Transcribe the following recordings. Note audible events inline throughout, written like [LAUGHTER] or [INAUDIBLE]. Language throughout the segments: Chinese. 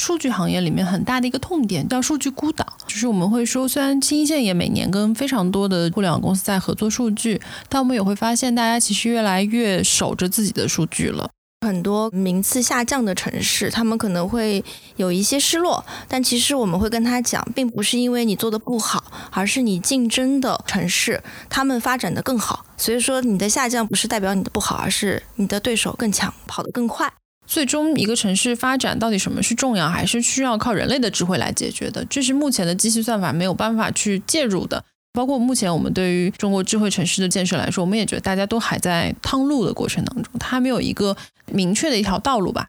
数据行业里面很大的一个痛点，叫数据孤岛。就是我们会说，虽然新一线也每年跟非常多的互联网公司在合作数据，但我们也会发现，大家其实越来越守着自己的数据了。很多名次下降的城市，他们可能会有一些失落，但其实我们会跟他讲，并不是因为你做的不好，而是你竞争的城市他们发展的更好。所以说，你的下降不是代表你的不好，而是你的对手更强，跑得更快。最终，一个城市发展到底什么是重要，还是需要靠人类的智慧来解决的？这是目前的机器算法没有办法去介入的。包括目前我们对于中国智慧城市的建设来说，我们也觉得大家都还在趟路的过程当中，它还没有一个明确的一条道路吧。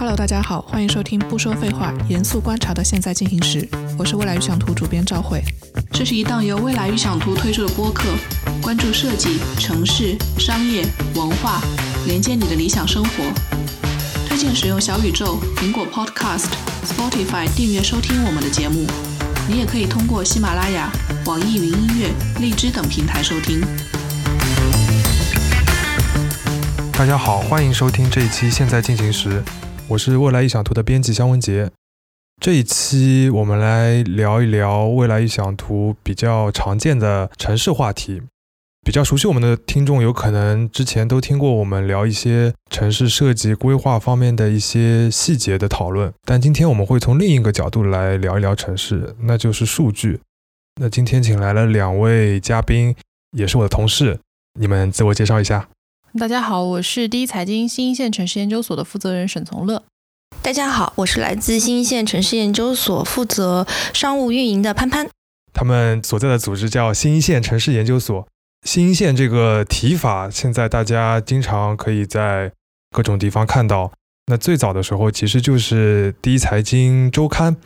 Hello，大家好，欢迎收听不说废话、严肃观察的现在进行时，我是未来预想图主编赵慧。这是一档由未来预想图推出的播客，关注设计、城市、商业、文化，连接你的理想生活。推荐使用小宇宙、苹果 Podcast、Spotify 订阅收听我们的节目。你也可以通过喜马拉雅、网易云音乐、荔枝等平台收听。大家好，欢迎收听这一期《现在进行时》。我是未来臆想图的编辑香文杰，这一期我们来聊一聊未来臆想图比较常见的城市话题。比较熟悉我们的听众，有可能之前都听过我们聊一些城市设计规划方面的一些细节的讨论。但今天我们会从另一个角度来聊一聊城市，那就是数据。那今天请来了两位嘉宾，也是我的同事，你们自我介绍一下。大家好，我是第一财经新一线城市研究所的负责人沈从乐。大家好，我是来自新一线城市研究所负责商务运营的潘潘。他们所在的组织叫新一线城市研究所。新一线这个提法，现在大家经常可以在各种地方看到。那最早的时候，其实就是第一财经周刊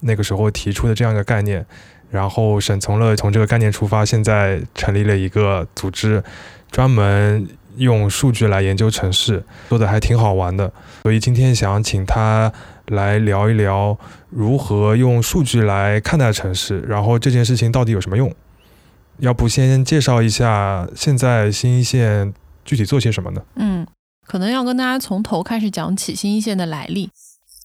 那个时候提出的这样一个概念。然后沈从乐从这个概念出发，现在成立了一个组织，专门。用数据来研究城市，做的还挺好玩的，所以今天想请他来聊一聊如何用数据来看待城市，然后这件事情到底有什么用？要不先介绍一下现在新一线具体做些什么呢？嗯，可能要跟大家从头开始讲起新一线的来历。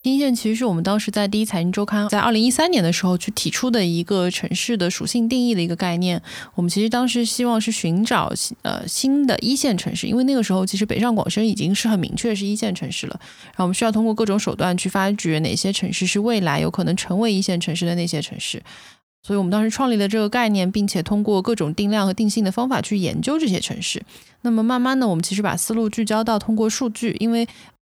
新一线其实是我们当时在第一财经周刊在二零一三年的时候去提出的一个城市的属性定义的一个概念。我们其实当时希望是寻找呃新的一线城市，因为那个时候其实北上广深已经是很明确是一线城市了。然后我们需要通过各种手段去发掘哪些城市是未来有可能成为一线城市的那些城市。所以我们当时创立了这个概念，并且通过各种定量和定性的方法去研究这些城市。那么慢慢的，我们其实把思路聚焦到通过数据，因为。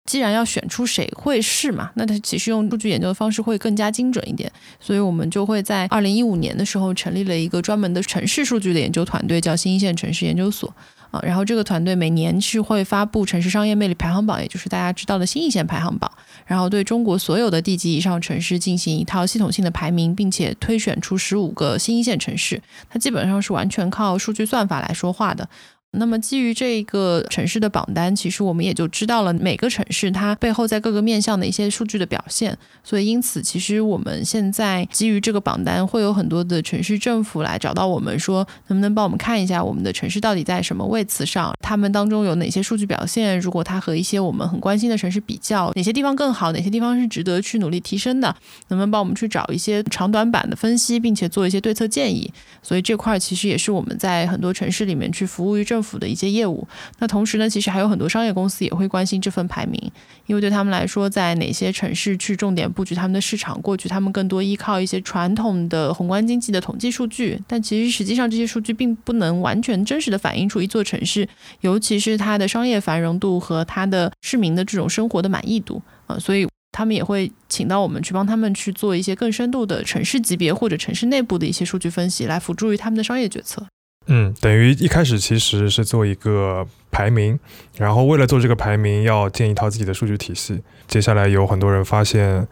既然要选出谁会是嘛，那它其实用数据研究的方式会更加精准一点，所以我们就会在二零一五年的时候成立了一个专门的城市数据的研究团队，叫新一线城市研究所啊。然后这个团队每年是会发布城市商业魅力排行榜，也就是大家知道的新一线排行榜，然后对中国所有的地级以上城市进行一套系统性的排名，并且推选出十五个新一线城市，它基本上是完全靠数据算法来说话的。那么基于这个城市的榜单，其实我们也就知道了每个城市它背后在各个面向的一些数据的表现。所以因此，其实我们现在基于这个榜单，会有很多的城市政府来找到我们，说能不能帮我们看一下我们的城市到底在什么位次上，他们当中有哪些数据表现？如果它和一些我们很关心的城市比较，哪些地方更好，哪些地方是值得去努力提升的？能不能帮我们去找一些长短板的分析，并且做一些对策建议？所以这块其实也是我们在很多城市里面去服务于政府。府的一些业务，那同时呢，其实还有很多商业公司也会关心这份排名，因为对他们来说，在哪些城市去重点布局他们的市场，过去他们更多依靠一些传统的宏观经济的统计数据，但其实实际上这些数据并不能完全真实的反映出一座城市，尤其是它的商业繁荣度和它的市民的这种生活的满意度。啊，所以他们也会请到我们去帮他们去做一些更深度的城市级别或者城市内部的一些数据分析，来辅助于他们的商业决策。嗯，等于一开始其实是做一个排名，然后为了做这个排名，要建一套自己的数据体系。接下来有很多人发现，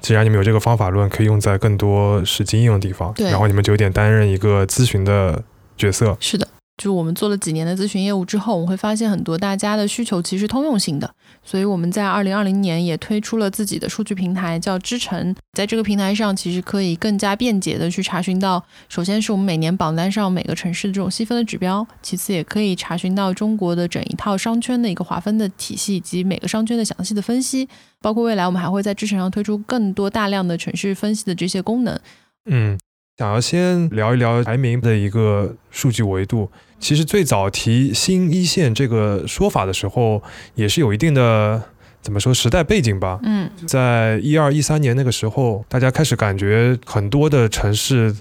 既然你们有这个方法论，可以用在更多实际应用的地方，然后你们就有点担任一个咨询的角色。是的。就我们做了几年的咨询业务之后，我们会发现很多大家的需求其实通用性的，所以我们在二零二零年也推出了自己的数据平台，叫知城。在这个平台上，其实可以更加便捷的去查询到，首先是我们每年榜单上每个城市的这种细分的指标，其次也可以查询到中国的整一套商圈的一个划分的体系以及每个商圈的详细的分析，包括未来我们还会在知城上推出更多大量的城市分析的这些功能。嗯，想要先聊一聊排名的一个数据维度。其实最早提新一线这个说法的时候，也是有一定的怎么说时代背景吧。嗯，在一二一三年那个时候，大家开始感觉很多的城市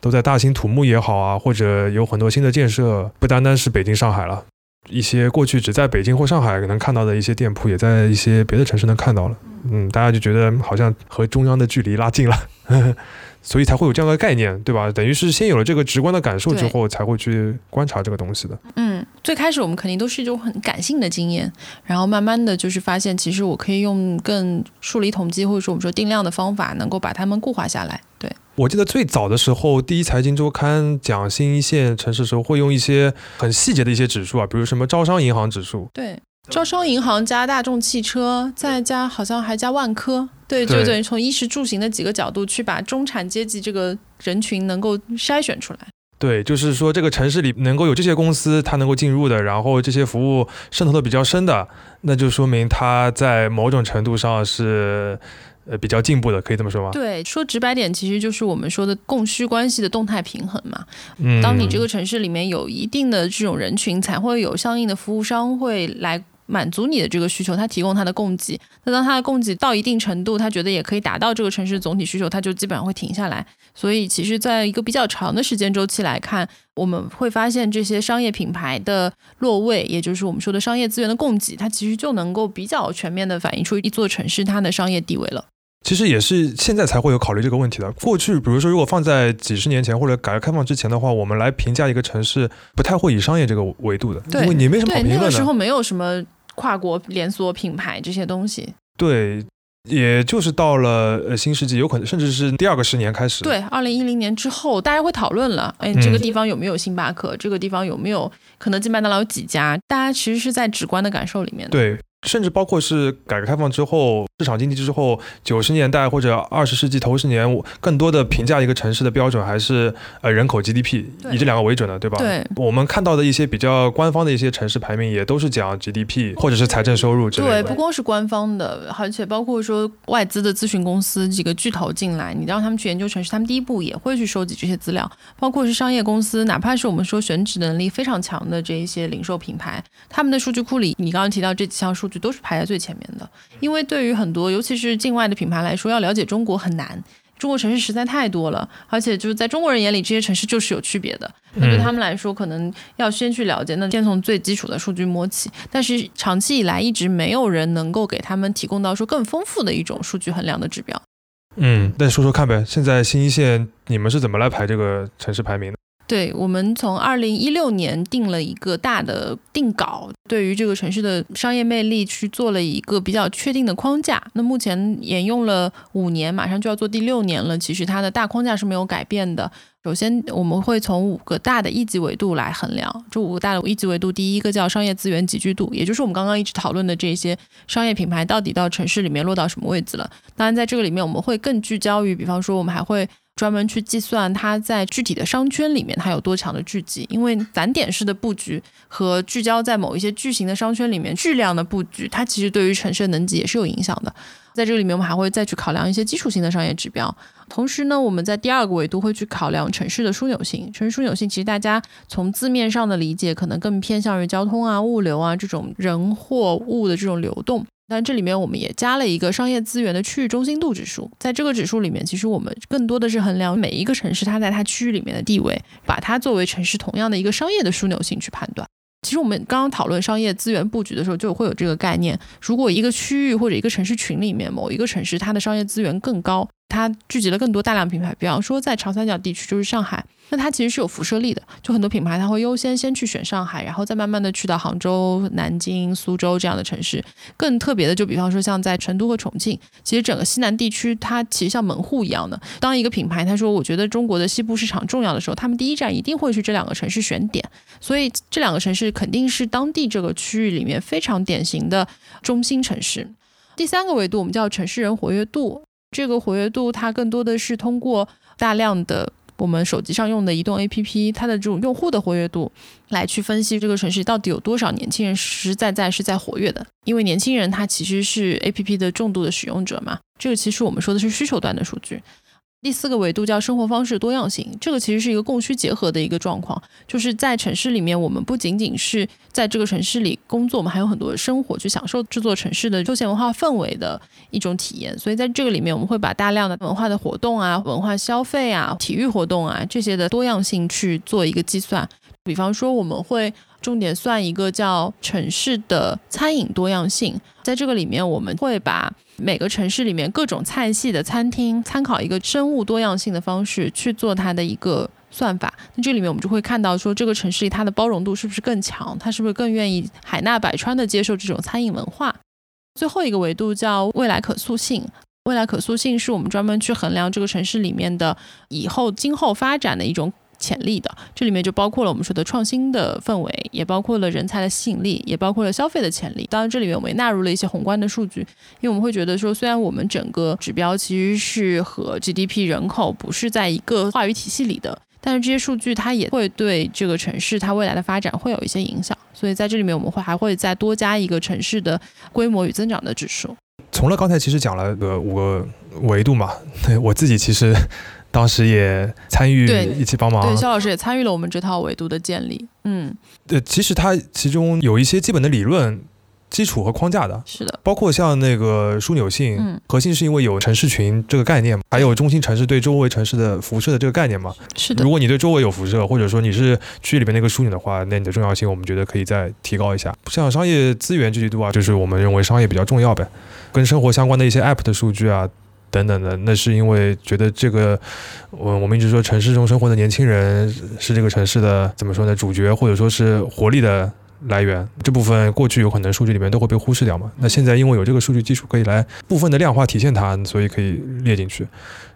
都在大兴土木也好啊，或者有很多新的建设，不单单是北京、上海了，一些过去只在北京或上海能看到的一些店铺，也在一些别的城市能看到了。嗯，大家就觉得好像和中央的距离拉近了。所以才会有这样的概念，对吧？等于是先有了这个直观的感受之后，才会去观察这个东西的。嗯，最开始我们肯定都是一种很感性的经验，然后慢慢的就是发现，其实我可以用更数理统计或者说我们说定量的方法，能够把它们固化下来。对，我记得最早的时候，第一财经周刊讲新一线城市的时候，会用一些很细节的一些指数啊，比如什么招商银行指数。对。招商银行加大众汽车，再加好像还加万科，对，就等于从衣食住行的几个角度去把中产阶级这个人群能够筛选出来。对，就是说这个城市里能够有这些公司，它能够进入的，然后这些服务渗透的比较深的，那就说明它在某种程度上是呃比较进步的，可以这么说吗？对，说直白点，其实就是我们说的供需关系的动态平衡嘛。嗯，当你这个城市里面有一定的这种人群，才会有相应的服务商会来。满足你的这个需求，他提供他的供给。那当他的供给到一定程度，他觉得也可以达到这个城市总体需求，他就基本上会停下来。所以，其实在一个比较长的时间周期来看，我们会发现这些商业品牌的落位，也就是我们说的商业资源的供给，它其实就能够比较全面的反映出一座城市它的商业地位了。其实也是现在才会有考虑这个问题的。过去，比如说，如果放在几十年前或者改革开放之前的话，我们来评价一个城市，不太会以商业这个维度的，因为你没什么好评论的。那个时候没有什么跨国连锁品牌这些东西。对，也就是到了呃新世纪，有可能甚至是第二个十年开始。对，二零一零年之后，大家会讨论了，哎，这个地方有没有星巴克？这个地方有没有肯德基麦当劳有几家？大家其实是在直观的感受里面。对。甚至包括是改革开放之后，市场经济之后，九十年代或者二十世纪头十年，更多的评价一个城市的标准还是呃人口 GDP，以这两个为准的，对吧？对。我们看到的一些比较官方的一些城市排名，也都是讲 GDP 或者是财政收入之类的。对，不光是官方的，而且包括说外资的咨询公司几个巨头进来，你让他们去研究城市，他们第一步也会去收集这些资料。包括是商业公司，哪怕是我们说选址能力非常强的这一些零售品牌，他们的数据库里，你刚刚提到这几项数据。都是排在最前面的，因为对于很多，尤其是境外的品牌来说，要了解中国很难。中国城市实在太多了，而且就是在中国人眼里，这些城市就是有区别的。那对他们来说，可能要先去了解，那先从最基础的数据摸起。但是长期以来，一直没有人能够给他们提供到说更丰富的一种数据衡量的指标。嗯，那说说看呗，现在新一线你们是怎么来排这个城市排名的？对我们从二零一六年定了一个大的定稿，对于这个城市的商业魅力去做了一个比较确定的框架。那目前沿用了五年，马上就要做第六年了。其实它的大框架是没有改变的。首先，我们会从五个大的一级维度来衡量。这五个大的一级维度，第一个叫商业资源集聚度，也就是我们刚刚一直讨论的这些商业品牌到底到城市里面落到什么位置了。当然，在这个里面，我们会更聚焦于，比方说，我们还会。专门去计算它在具体的商圈里面它有多强的聚集，因为散点式的布局和聚焦在某一些巨型的商圈里面巨量的布局，它其实对于城市的能级也是有影响的。在这个里面，我们还会再去考量一些基础性的商业指标。同时呢，我们在第二个维度会去考量城市的枢纽性。城市枢纽性其实大家从字面上的理解，可能更偏向于交通啊、物流啊这种人货物的这种流动。但这里面我们也加了一个商业资源的区域中心度指数，在这个指数里面，其实我们更多的是衡量每一个城市它在它区域里面的地位，把它作为城市同样的一个商业的枢纽性去判断。其实我们刚刚讨论商业资源布局的时候，就会有这个概念：如果一个区域或者一个城市群里面某一个城市它的商业资源更高，它聚集了更多大量品牌，比方说在长三角地区就是上海，那它其实是有辐射力的，就很多品牌它会优先先去选上海，然后再慢慢的去到杭州、南京、苏州这样的城市。更特别的就比方说像在成都和重庆，其实整个西南地区它其实像门户一样的。当一个品牌他说我觉得中国的西部市场重要的时候，他们第一站一定会去这两个城市选点，所以这两个城市肯定是当地这个区域里面非常典型的中心城市。第三个维度我们叫城市人活跃度。这个活跃度，它更多的是通过大量的我们手机上用的移动 APP，它的这种用户的活跃度，来去分析这个城市到底有多少年轻人实实在在是在活跃的。因为年轻人他其实是 APP 的重度的使用者嘛，这个其实我们说的是需求端的数据。第四个维度叫生活方式多样性，这个其实是一个供需结合的一个状况，就是在城市里面，我们不仅仅是在这个城市里工作，我们还有很多生活去享受这座城市的休闲文化氛围的一种体验。所以在这个里面，我们会把大量的文化的活动啊、文化消费啊、体育活动啊这些的多样性去做一个计算。比方说，我们会重点算一个叫城市的餐饮多样性，在这个里面，我们会把每个城市里面各种菜系的餐厅，参考一个生物多样性的方式去做它的一个算法。那这里面我们就会看到，说这个城市它的包容度是不是更强，它是不是更愿意海纳百川的接受这种餐饮文化。最后一个维度叫未来可塑性，未来可塑性是我们专门去衡量这个城市里面的以后今后发展的一种。潜力的，这里面就包括了我们说的创新的氛围，也包括了人才的吸引力，也包括了消费的潜力。当然，这里面我们也纳入了一些宏观的数据，因为我们会觉得说，虽然我们整个指标其实是和 GDP、人口不是在一个话语体系里的，但是这些数据它也会对这个城市它未来的发展会有一些影响。所以在这里面，我们会还会再多加一个城市的规模与增长的指数。从了刚才其实讲了个五个维度嘛，对 [LAUGHS] 我自己其实。当时也参与一起帮忙，对，肖老师也参与了我们这套维度的建立。嗯，对，其实它其中有一些基本的理论基础和框架的，是的，包括像那个枢纽性，嗯核心是因为有城市群这个概念，还有中心城市对周围城市的辐射的这个概念嘛。是的，如果你对周围有辐射，或者说你是区域里面那个枢纽的话，那你的重要性我们觉得可以再提高一下。像商业资源聚集度啊，就是我们认为商业比较重要呗，跟生活相关的一些 App 的数据啊。等等的，那是因为觉得这个，我我们一直说城市中生活的年轻人是这个城市的怎么说呢？主角或者说是活力的来源。这部分过去有可能数据里面都会被忽视掉嘛？那现在因为有这个数据基础可以来部分的量化体现它，所以可以列进去。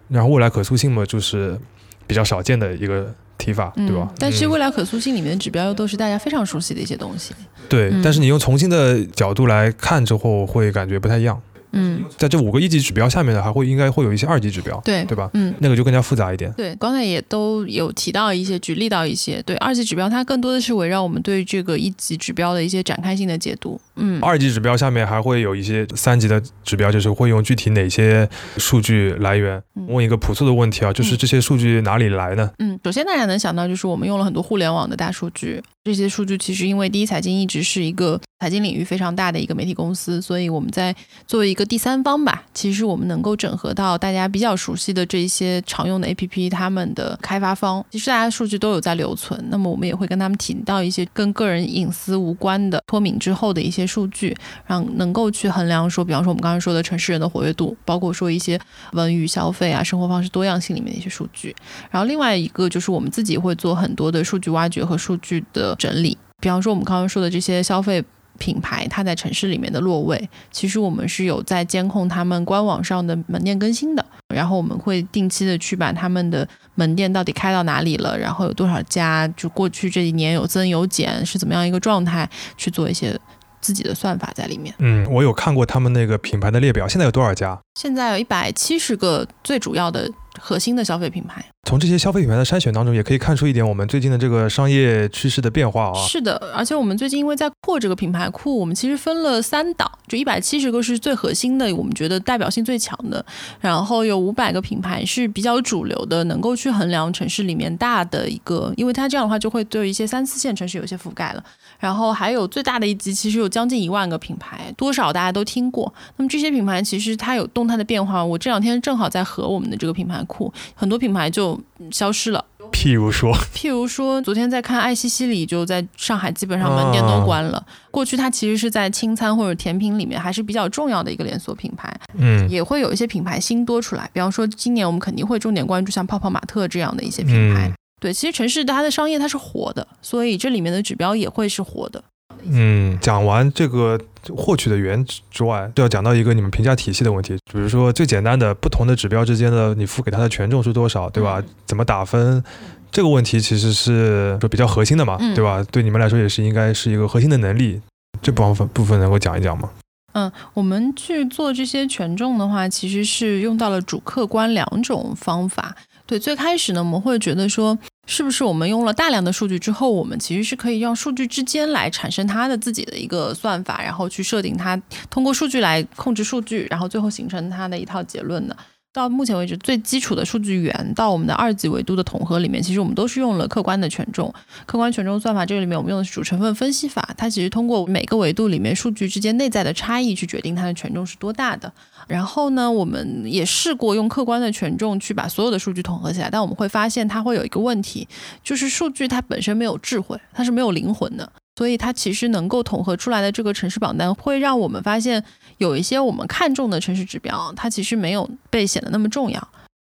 然后未来可塑性嘛，就是比较少见的一个提法，对吧？但是未来可塑性里面的指标又都是大家非常熟悉的一些东西。对，但是你用重新的角度来看之后，会感觉不太一样。嗯，在这五个一级指标下面呢，还会应该会有一些二级指标，对对吧？嗯，那个就更加复杂一点。对，刚才也都有提到一些，举例到一些。对，二级指标它更多的是围绕我们对这个一级指标的一些展开性的解读。嗯，二级指标下面还会有一些三级的指标，就是会用具体哪些数据来源。问一个朴素的问题啊，就是这些数据哪里来呢？嗯，首先大家能想到就是我们用了很多互联网的大数据。这些数据其实因为第一财经一直是一个财经领域非常大的一个媒体公司，所以我们在作为一个第三方吧，其实我们能够整合到大家比较熟悉的这些常用的 APP，他们的开发方，其实大家数据都有在留存。那么我们也会跟他们提到一些跟个人隐私无关的脱敏之后的一些数据，让能够去衡量说，比方说我们刚才说的城市人的活跃度，包括说一些文娱消费啊、生活方式多样性里面的一些数据。然后另外一个就是我们自己会做很多的数据挖掘和数据的。整理，比方说我们刚刚说的这些消费品牌，它在城市里面的落位，其实我们是有在监控他们官网上的门店更新的，然后我们会定期的去把他们的门店到底开到哪里了，然后有多少家，就过去这一年有增有减是怎么样一个状态，去做一些自己的算法在里面。嗯，我有看过他们那个品牌的列表，现在有多少家？现在有一百七十个最主要的。核心的消费品牌，从这些消费品牌的筛选当中，也可以看出一点我们最近的这个商业趋势的变化啊。是的，而且我们最近因为在扩这个品牌库，我们其实分了三档，就一百七十个是最核心的，我们觉得代表性最强的，然后有五百个品牌是比较主流的，能够去衡量城市里面大的一个，因为它这样的话就会对一些三四线城市有些覆盖了。然后还有最大的一级，其实有将近一万个品牌，多少大家都听过。那么这些品牌其实它有动态的变化。我这两天正好在和我们的这个品牌库，很多品牌就消失了。譬如说，譬如说，昨天在看爱西西里，就在上海基本上门店都关了。过去它其实是在轻餐或者甜品里面还是比较重要的一个连锁品牌，嗯也会有一些品牌新多出来。比方说，今年我们肯定会重点关注像泡泡玛特这样的一些品牌。嗯对，其实城市它的商业它是活的，所以这里面的指标也会是活的。嗯，讲完这个获取的源之外，就要讲到一个你们评价体系的问题，比如说最简单的不同的指标之间的你付给它的权重是多少，对吧？怎么打分？这个问题其实是说比较核心的嘛，嗯对吧？对你们来说也是应该是一个核心的能力，这部分部分能够讲一讲吗？嗯，我们去做这些权重的话，其实是用到了主客观两种方法。对，最开始呢，我们会觉得说，是不是我们用了大量的数据之后，我们其实是可以用数据之间来产生它的自己的一个算法，然后去设定它，通过数据来控制数据，然后最后形成它的一套结论的。到目前为止，最基础的数据源到我们的二级维度的统合里面，其实我们都是用了客观的权重。客观权重算法这个里面，我们用的是主成分分析法，它其实通过每个维度里面数据之间内在的差异去决定它的权重是多大的。然后呢，我们也试过用客观的权重去把所有的数据统合起来，但我们会发现它会有一个问题，就是数据它本身没有智慧，它是没有灵魂的。所以它其实能够统合出来的这个城市榜单，会让我们发现有一些我们看重的城市指标，它其实没有被显得那么重要；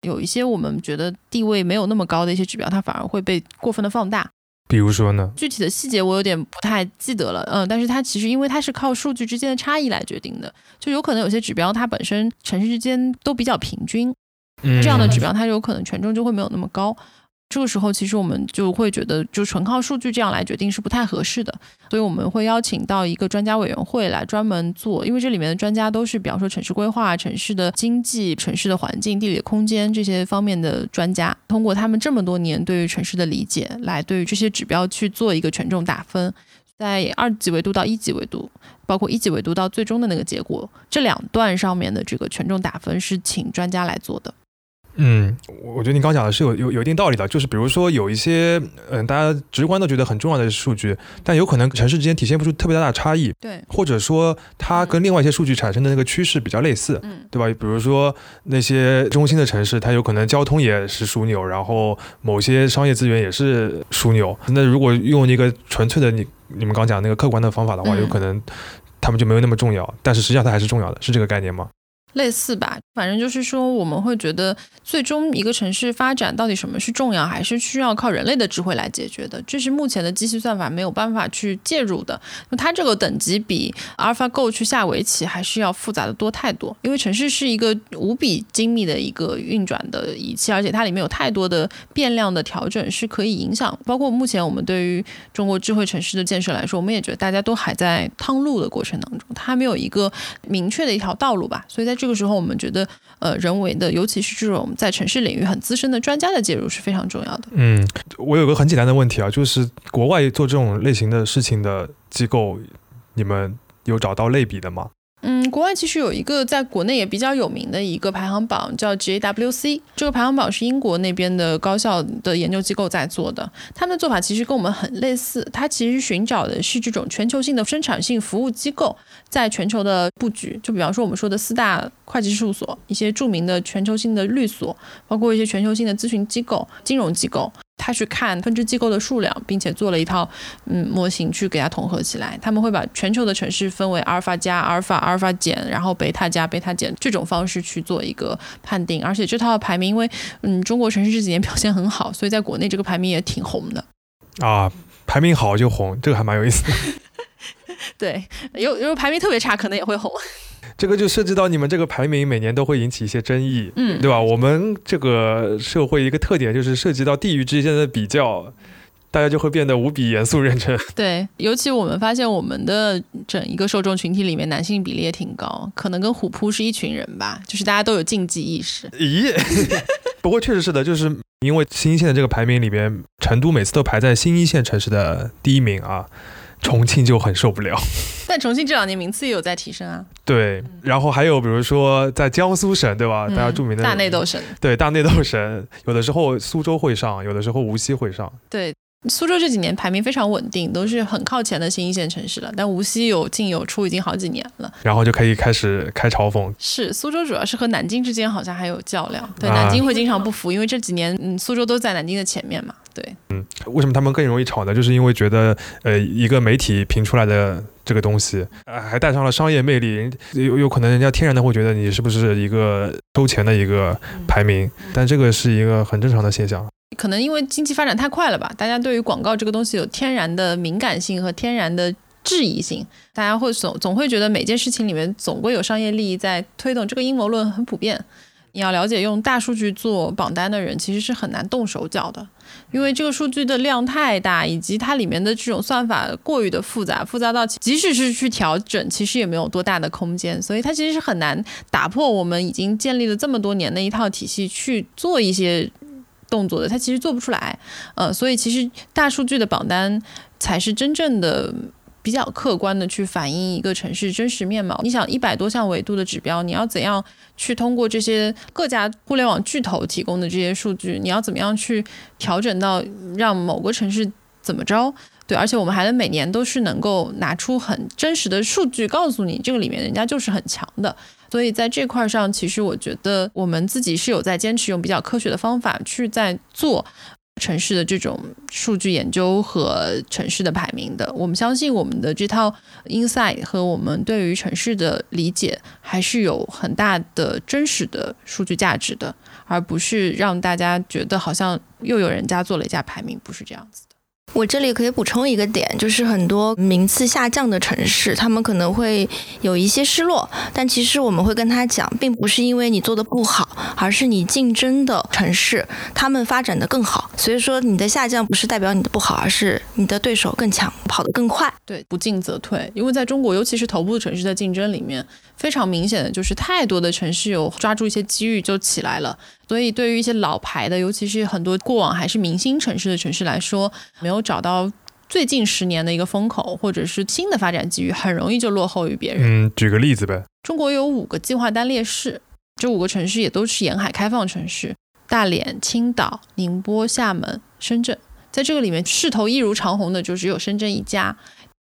有一些我们觉得地位没有那么高的一些指标，它反而会被过分的放大。比如说呢？具体的细节我有点不太记得了，嗯，但是它其实因为它是靠数据之间的差异来决定的，就有可能有些指标它本身城市之间都比较平均，嗯这样的指标它有可能权重就会没有那么高。这个时候，其实我们就会觉得，就纯靠数据这样来决定是不太合适的，所以我们会邀请到一个专家委员会来专门做，因为这里面的专家都是，比方说城市规划、城市的经济、城市的环境、地理空间这些方面的专家，通过他们这么多年对于城市的理解，来对于这些指标去做一个权重打分，在二级维度到一级维度，包括一级维度到最终的那个结果，这两段上面的这个权重打分是请专家来做的。嗯，我我觉得你刚讲的是有有有一定道理的，就是比如说有一些嗯、大家直观都觉得很重要的数据，但有可能城市之间体现不出特别大的差异，对，或者说它跟另外一些数据产生的那个趋势比较类似，嗯。对吧？比如说那些中心的城市，它有可能交通也是枢纽，然后某些商业资源也是枢纽。那如果用一个纯粹的你你们刚讲那个客观的方法的话，嗯有可能他们就没有那么重要，但是实际上它还是重要的，是这个概念吗？类似吧，反正就是说，我们会觉得，最终一个城市发展到底什么是重要，还是需要靠人类的智慧来解决的。这是目前的机器算法没有办法去介入的。那它这个等级比 AlphaGo 去下围棋还是要复杂的多太多，因为城市是一个无比精密的一个运转的仪器，而且它里面有太多的变量的调整是可以影响。包括目前我们对于中国智慧城市的建设来说，我们也觉得大家都还在趟路的过程当中，它还没有一个明确的一条道路吧。所以在这个时候，我们觉得，呃，人为的，尤其是这种在城市领域很资深的专家的介入是非常重要的。嗯，我有个很简单的问题啊，就是国外做这种类型的事情的机构，你们有找到类比的吗？嗯，国外其实有一个在国内也比较有名的一个排行榜，叫 JWC。这个排行榜是英国那边的高校的研究机构在做的。他们的做法其实跟我们很类似，它其实寻找的是这种全球性的生产性服务机构在全球的布局。就比方说我们说的四大会计事务所，一些著名的全球性的律所，包括一些全球性的咨询机构、金融机构。他去看分支机构的数量，并且做了一套嗯模型去给它统合起来。他们会把全球的城市分为阿尔法加、阿尔法、阿尔法减，然后贝塔加、贝塔减这种方式去做一个判定。而且这套排名，因为嗯中国城市这几年表现很好，所以在国内这个排名也挺红的。啊，排名好就红，这个还蛮有意思的。[LAUGHS] 对，有有排名特别差，可能也会红。这个就涉及到你们这个排名每年都会引起一些争议，嗯，对吧？我们这个社会一个特点就是涉及到地域之间的比较，大家就会变得无比严肃认真。[LAUGHS] 对，尤其我们发现我们的整一个受众群体里面男性比例也挺高，可能跟虎扑是一群人吧，就是大家都有竞技意识。咦，[LAUGHS] 不过确实是的，就是因为新一线的这个排名里边，成都每次都排在新一线城市的第一名啊，重庆就很受不了。[LAUGHS] 但重庆这两年名次也有在提升啊，对，然后还有比如说在江苏省，对吧？嗯大家著名的大内斗神。对大内斗神，有的时候苏州会上，有的时候无锡会上。对，苏州这几年排名非常稳定，都是很靠前的新一线城市了。但无锡有进有出已经好几年了，然后就可以开始开嘲讽。是苏州主要是和南京之间好像还有较量，对，啊南京会经常不服，因为这几年嗯苏州都在南京的前面嘛，对，嗯为什么他们更容易吵呢？就是因为觉得，呃，一个媒体评出来的这个东西，呃，还带上了商业魅力，有有可能人家天然的会觉得你是不是一个收钱的一个排名，但这个是一个很正常的现象。可能因为经济发展太快了吧，大家对于广告这个东西有天然的敏感性和天然的质疑性，大家会总总会觉得每件事情里面总归有商业利益在推动，这个阴谋论很普遍。你要了解，用大数据做榜单的人其实是很难动手脚的，因为这个数据的量太大，以及它里面的这种算法过于的复杂，复杂到即使是去调整，其实也没有多大的空间，所以它其实是很难打破我们已经建立了这么多年的一套体系去做一些动作的，它其实做不出来。呃，所以其实大数据的榜单才是真正的。比较客观的去反映一个城市真实面貌。你想一百多项维度的指标，你要怎样去通过这些各家互联网巨头提供的这些数据，你要怎么样去调整到让某个城市怎么着？对，而且我们还能每年都是能够拿出很真实的数据，告诉你这个里面人家就是很强的。所以在这块上，其实我觉得我们自己是有在坚持用比较科学的方法去在做。城市的这种数据研究和城市的排名的，我们相信我们的这套 insight 和我们对于城市的理解还是有很大的真实的数据价值的，而不是让大家觉得好像又有人家做了一家排名，不是这样子。我这里可以补充一个点，就是很多名次下降的城市，他们可能会有一些失落，但其实我们会跟他讲，并不是因为你做的不好，而是你竞争的城市他们发展的更好，所以说你的下降不是代表你的不好，而是你的对手更强，跑得更快。对，不进则退，因为在中国，尤其是头部城市的竞争里面，非常明显的就是太多的城市有抓住一些机遇就起来了。所以，对于一些老牌的，尤其是很多过往还是明星城市的城市来说，没有找到最近十年的一个风口，或者是新的发展机遇，很容易就落后于别人。嗯，举个例子呗。中国有五个计划单列市，这五个城市也都是沿海开放城市：大连、青岛、宁波、厦门、深圳。在这个里面，势头一如长虹的就只有深圳一家。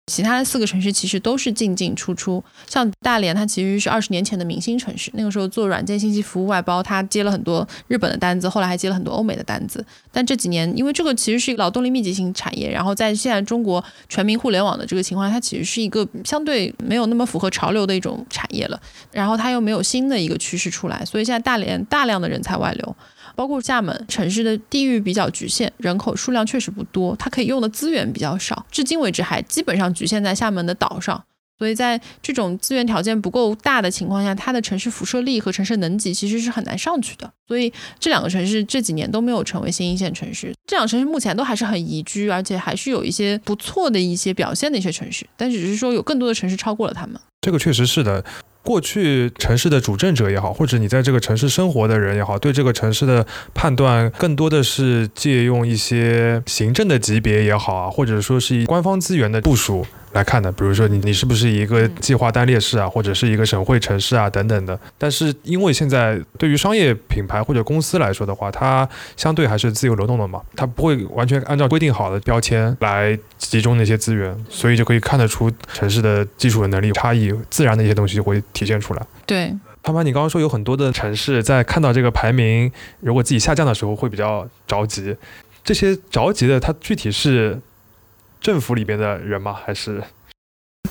其他的四个城市其实都是进进出出，像大连，它其实是二十年前的明星城市，那个时候做软件信息服务外包，它接了很多日本的单子，后来还接了很多欧美的单子。但这几年，因为这个其实是一个劳动力密集型产业，然后在现在中国全民互联网的这个情况下，它其实是一个相对没有那么符合潮流的一种产业了。然后它又没有新的一个趋势出来，所以现在大连大量的人才外流。包括厦门城市的地域比较局限，人口数量确实不多，它可以用的资源比较少，至今为止还基本上局限在厦门的岛上。所以在这种资源条件不够大的情况下，它的城市辐射力和城市能级其实是很难上去的。所以这两个城市这几年都没有成为新一线城市，这两个城市目前都还是很宜居，而且还是有一些不错的一些表现的一些城市，但只是说有更多的城市超过了他们。这个确实是的。过去城市的主政者也好，或者你在这个城市生活的人也好，对这个城市的判断更多的是借用一些行政的级别也好啊，或者说是以官方资源的部署来看的。比如说你你是不是一个计划单列市啊，或者是一个省会城市啊等等的。但是因为现在对于商业品牌或者公司来说的话，它相对还是自由流动的嘛，它不会完全按照规定好的标签来集中那些资源，所以就可以看得出城市的基础的能力差异，自然的一些东西就会体现出来。对，潘潘，你刚刚说有很多的城市在看到这个排名，如果自己下降的时候会比较着急。这些着急的，它具体是政府里边的人吗？还是？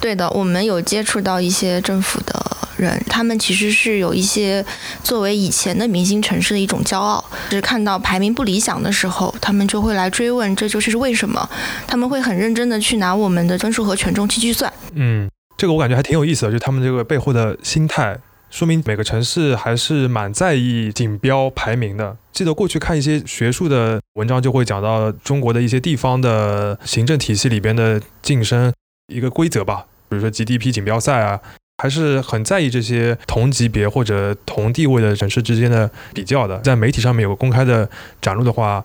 对的，我们有接触到一些政府的人，他们其实是有一些作为以前的明星城市的一种骄傲，就是看到排名不理想的时候，他们就会来追问这就是为什么，他们会很认真的去拿我们的分数和权重去计算。嗯，这个我感觉还挺有意思的，就他们这个背后的心态，说明每个城市还是蛮在意锦标排名的。记得过去看一些学术的文章，就会讲到中国的一些地方的行政体系里边的晋升一个规则吧，比如说 GDP 锦标赛啊，还是很在意这些同级别或者同地位的城市之间的比较的。在媒体上面有个公开的展露的话。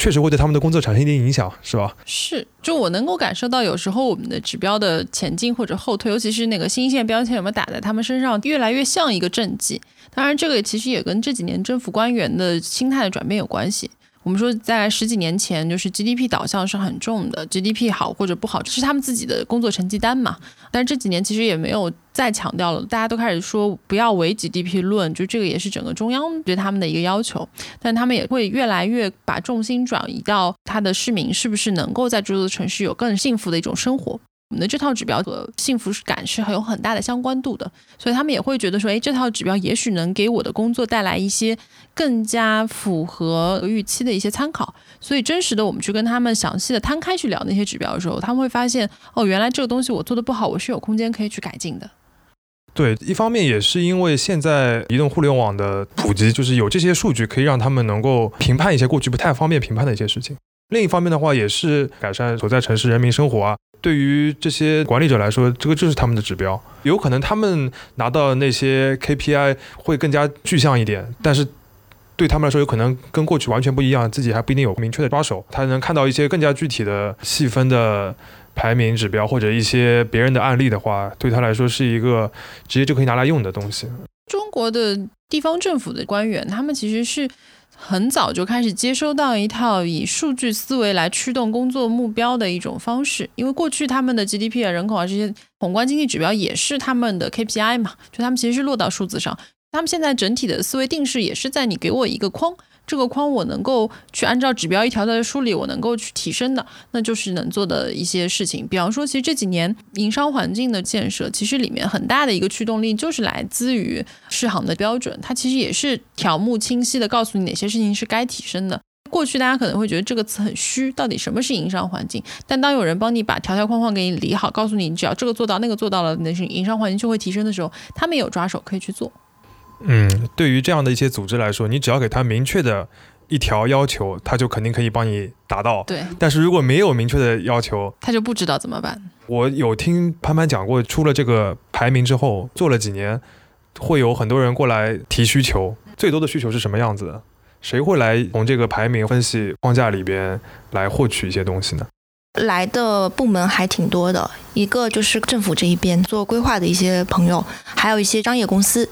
确实会对他们的工作产生一定影响，是吧？是，就我能够感受到，有时候我们的指标的前进或者后退，尤其是那个新一线标签有没有打在他们身上，越来越像一个政绩。当然，这个其实也跟这几年政府官员的心态的转变有关系。我们说，在十几年前，就是 GDP 导向是很重的，GDP 好或者不好，这是他们自己的工作成绩单嘛。但是这几年其实也没有再强调了，大家都开始说不要唯 GDP 论，就这个也是整个中央对他们的一个要求。但他们也会越来越把重心转移到他的市民是不是能够在这座城市有更幸福的一种生活。我们的这套指标和幸福感是很有很大的相关度的，所以他们也会觉得说，哎，这套指标也许能给我的工作带来一些更加符合预期的一些参考。所以真实的，我们去跟他们详细的摊开去聊那些指标的时候，他们会发现，哦，原来这个东西我做的不好，我是有空间可以去改进的。对，一方面也是因为现在移动互联网的普及，就是有这些数据可以让他们能够评判一些过去不太方便评判的一些事情。另一方面的话，也是改善所在城市人民生活啊。对于这些管理者来说，这个就是他们的指标。有可能他们拿到那些 KPI 会更加具象一点，但是对他们来说，有可能跟过去完全不一样，自己还不一定有明确的抓手。他能看到一些更加具体的细分的排名指标，或者一些别人的案例的话，对他来说是一个直接就可以拿来用的东西。中国的地方政府的官员，他们其实是。很早就开始接收到一套以数据思维来驱动工作目标的一种方式，因为过去他们的 GDP 啊、人口啊这些宏观经济指标也是他们的 KPI 嘛，就他们其实是落到数字上，他们现在整体的思维定式也是在你给我一个框。这个框我能够去按照指标一条条的梳理，我能够去提升的，那就是能做的一些事情。比方说，其实这几年营商环境的建设，其实里面很大的一个驱动力就是来自于市行的标准，它其实也是条目清晰的告诉你哪些事情是该提升的。过去大家可能会觉得这个词很虚，到底什么是营商环境？但当有人帮你把条条框框给你理好，告诉你你只要这个做到，那个做到了，那是营商环境就会提升的时候，他们有抓手可以去做。嗯，对于这样的一些组织来说，你只要给他明确的一条要求，他就肯定可以帮你达到。对，但是如果没有明确的要求，他就不知道怎么办。我有听潘潘讲过，出了这个排名之后，做了几年，会有很多人过来提需求。最多的需求是什么样子的？谁会来从这个排名分析框架里边来获取一些东西呢？来的部门还挺多的，一个就是政府这一边做规划的一些朋友，还有一些商业公司。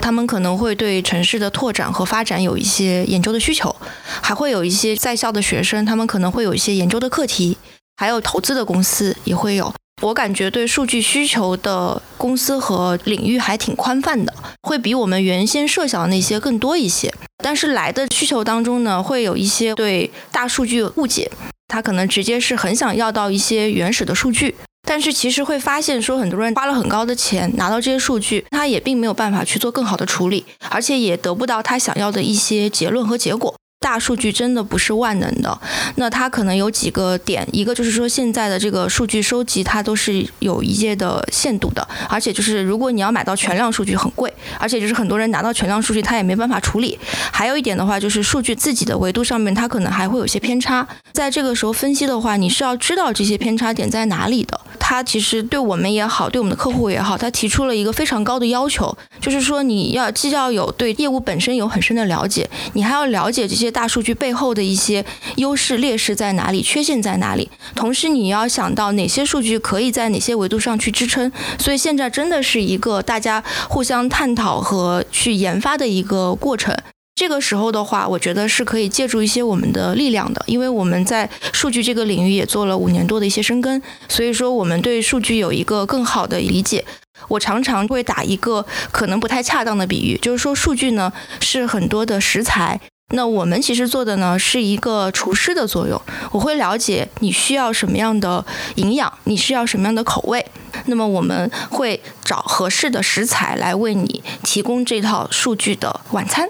他们可能会对城市的拓展和发展有一些研究的需求，还会有一些在校的学生，他们可能会有一些研究的课题，还有投资的公司也会有。我感觉对数据需求的公司和领域还挺宽泛的，会比我们原先设想的那些更多一些。但是来的需求当中呢，会有一些对大数据误解，他可能直接是很想要到一些原始的数据。但是其实会发现，说很多人花了很高的钱拿到这些数据，他也并没有办法去做更好的处理，而且也得不到他想要的一些结论和结果。大数据真的不是万能的，那它可能有几个点，一个就是说现在的这个数据收集它都是有一些的限度的，而且就是如果你要买到全量数据很贵，而且就是很多人拿到全量数据他也没办法处理。还有一点的话就是数据自己的维度上面它可能还会有些偏差，在这个时候分析的话，你是要知道这些偏差点在哪里的。它其实对我们也好，对我们的客户也好，它提出了一个非常高的要求，就是说你要既要有对业务本身有很深的了解，你还要了解这些。大数据背后的一些优势、劣势在哪里？缺陷在哪里？同时，你要想到哪些数据可以在哪些维度上去支撑。所以，现在真的是一个大家互相探讨和去研发的一个过程。这个时候的话，我觉得是可以借助一些我们的力量的，因为我们在数据这个领域也做了五年多的一些深耕，所以说我们对数据有一个更好的理解。我常常会打一个可能不太恰当的比喻，就是说数据呢是很多的食材。那我们其实做的呢是一个厨师的作用，我会了解你需要什么样的营养，你需要什么样的口味，那么我们会找合适的食材来为你提供这套数据的晚餐。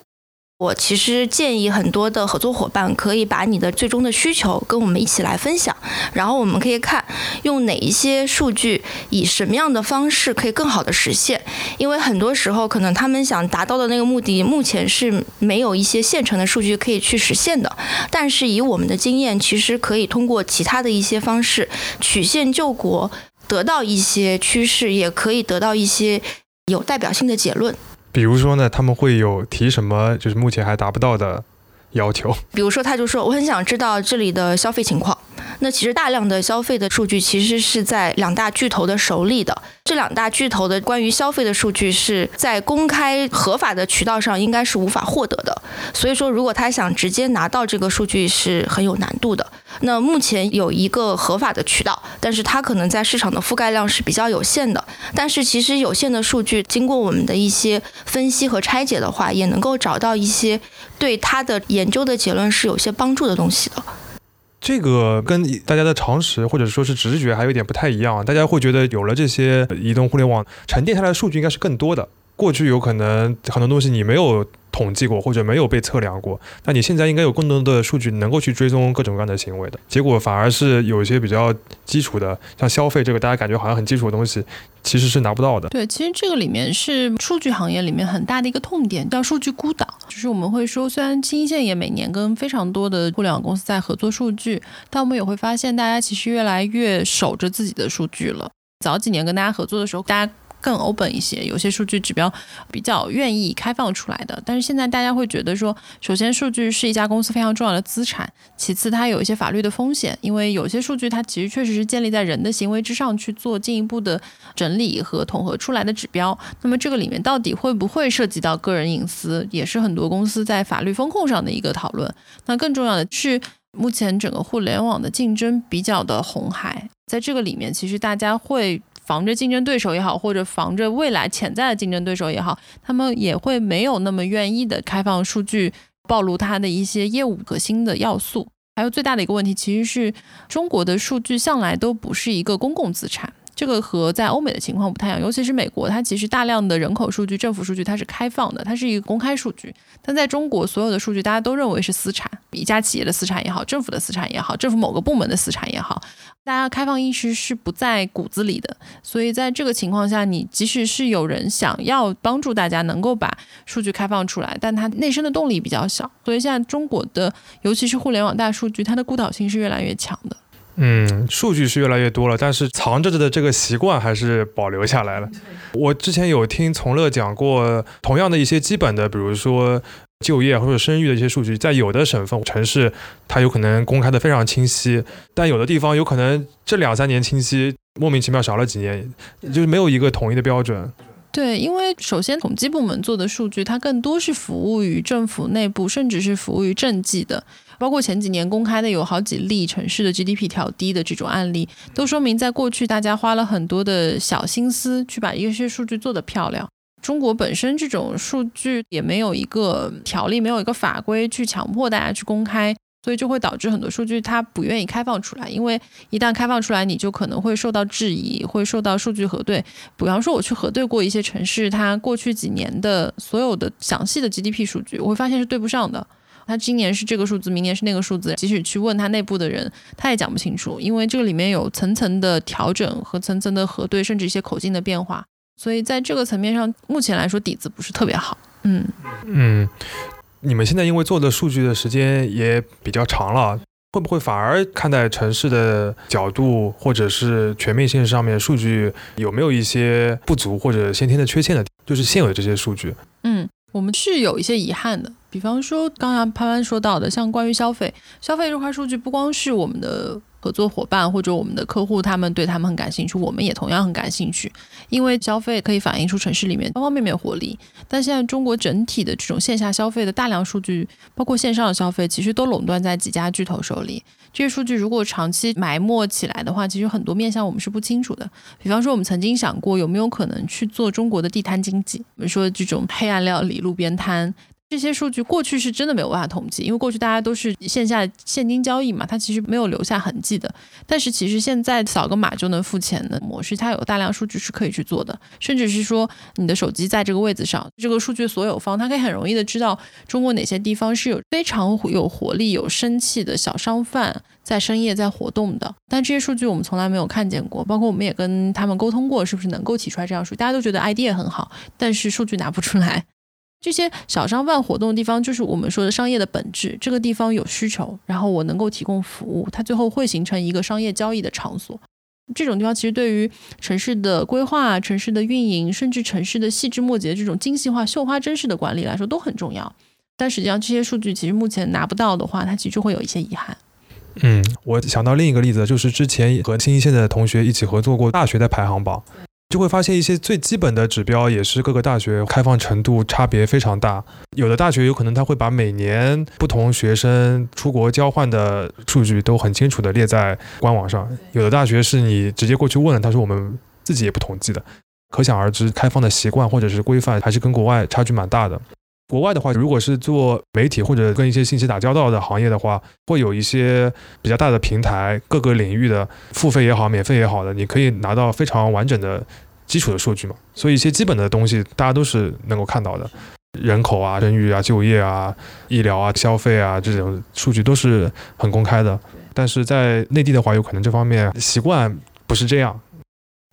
我其实建议很多的合作伙伴可以把你的最终的需求跟我们一起来分享，然后我们可以看用哪一些数据，以什么样的方式可以更好的实现。因为很多时候可能他们想达到的那个目的，目前是没有一些现成的数据可以去实现的。但是以我们的经验，其实可以通过其他的一些方式曲线救国，得到一些趋势，也可以得到一些有代表性的结论。比如说呢，他们会有提什么，就是目前还达不到的要求。比如说，他就说我很想知道这里的消费情况，那其实大量的消费的数据其实是在两大巨头的手里的。这两大巨头的关于消费的数据是在公开合法的渠道上应该是无法获得的。所以说，如果他想直接拿到这个数据是很有难度的。那目前有一个合法的渠道，但是它可能在市场的覆盖量是比较有限的。但是其实有限的数据经过我们的一些分析和拆解的话，也能够找到一些对他的研究的结论是有些帮助的东西的。这个跟大家的常识或者说是直觉还有点不太一样，大家会觉得有了这些移动互联网沉淀下来的数据应该是更多的。过去有可能很多东西你没有统计过或者没有被测量过，那你现在应该有更多的数据能够去追踪各种各样的行为的。结果反而是有一些比较基础的，像消费这个大家感觉好像很基础的东西，其实是拿不到的。对，其实这个里面是数据行业里面很大的一个痛点，叫数据孤岛。就是我们会说，虽然新线也每年跟非常多的互联网公司在合作数据，但我们也会发现，大家其实越来越守着自己的数据了。早几年跟大家合作的时候，大家。更 open 一些，有些数据指标比较愿意开放出来的。但是现在大家会觉得说，首先数据是一家公司非常重要的资产，其次它有一些法律的风险，因为有些数据它其实确实是建立在人的行为之上去做进一步的整理和统合出来的指标。那么这个里面到底会不会涉及到个人隐私，也是很多公司在法律风控上的一个讨论。那更重要的是，目前整个互联网的竞争比较的红海，在这个里面，其实大家会。防着竞争对手也好，或者防着未来潜在的竞争对手也好，他们也会没有那么愿意的开放数据，暴露他的一些业务核心的要素。还有最大的一个问题，其实是中国的数据向来都不是一个公共资产。这个和在欧美的情况不太一样，尤其是美国，它其实大量的人口数据、政府数据它是开放的，它是一个公开数据。但在中国，所有的数据大家都认为是私产，一家企业的私产也好，政府的私产也好，政府某个部门的私产也好，大家开放意识是不在骨子里的。所以在这个情况下，你即使是有人想要帮助大家能够把数据开放出来，但它内生的动力比较小。所以现在中国的，尤其是互联网大数据，它的孤岛性是越来越强的。嗯，数据是越来越多了，但是藏着的这个习惯还是保留下来了。我之前有听从乐讲过，同样的一些基本的，比如说就业或者生育的一些数据，在有的省份城市，它有可能公开的非常清晰，但有的地方有可能这两三年清晰，莫名其妙少了几年，就是没有一个统一的标准。对，因为首先统计部门做的数据，它更多是服务于政府内部，甚至是服务于政绩的。包括前几年公开的有好几例城市的 GDP 调低的这种案例，都说明在过去大家花了很多的小心思去把一些数据做得漂亮。中国本身这种数据也没有一个条例，没有一个法规去强迫大家去公开，所以就会导致很多数据它不愿意开放出来。因为一旦开放出来，你就可能会受到质疑，会受到数据核对。比方说，我去核对过一些城市，它过去几年的所有的详细的 GDP 数据，我会发现是对不上的。它今年是这个数字，明年是那个数字，即使去问他内部的人，他也讲不清楚，因为这个里面有层层的调整和层层的核对，甚至一些口径的变化，所以在这个层面上，目前来说底子不是特别好。嗯嗯，你们现在因为做的数据的时间也比较长了，会不会反而看待城市的角度或者是全面性上面数据有没有一些不足或者先天的缺陷的？就是现有的这些数据，嗯。我们是有一些遗憾的，比方说刚才潘潘说到的，像关于消费，消费这块数据不光是我们的。合作伙伴或者我们的客户，他们对他们很感兴趣，我们也同样很感兴趣。因为消费可以反映出城市里面方方面面活力。但现在中国整体的这种线下消费的大量数据，包括线上的消费，其实都垄断在几家巨头手里。这些数据如果长期埋没起来的话，其实很多面向我们是不清楚的。比方说，我们曾经想过有没有可能去做中国的地摊经济，我们说这种黑暗料理、路边摊。这些数据过去是真的没有办法统计，因为过去大家都是线下现金交易嘛，它其实没有留下痕迹的。但是其实现在扫个码就能付钱的模式，它有大量数据是可以去做的，甚至是说你的手机在这个位置上，这个数据所有方它可以很容易的知道中国哪些地方是有非常有活力、有生气的小商贩在深夜在活动的。但这些数据我们从来没有看见过，包括我们也跟他们沟通过，是不是能够提出来这样数据？大家都觉得 idea 很好，但是数据拿不出来。这些小商贩活动的地方，就是我们说的商业的本质。这个地方有需求，然后我能够提供服务，它最后会形成一个商业交易的场所。这种地方其实对于城市的规划、城市的运营，甚至城市的细枝末节这种精细化、绣花针式的管理来说都很重要。但实际上，这些数据其实目前拿不到的话，它其实会有一些遗憾。嗯，我想到另一个例子，就是之前和新一线的同学一起合作过大学的排行榜。就会发现一些最基本的指标，也是各个大学开放程度差别非常大。有的大学有可能他会把每年不同学生出国交换的数据都很清楚的列在官网上，有的大学是你直接过去问，他说我们自己也不统计的。可想而知，开放的习惯或者是规范还是跟国外差距蛮大的。国外的话，如果是做媒体或者跟一些信息打交道的行业的话，会有一些比较大的平台，各个领域的付费也好、免费也好的，你可以拿到非常完整的基础的数据嘛。所以一些基本的东西，大家都是能够看到的，人口啊、生育啊、就业啊、医疗啊、消费啊这种数据都是很公开的。但是在内地的话，有可能这方面习惯不是这样。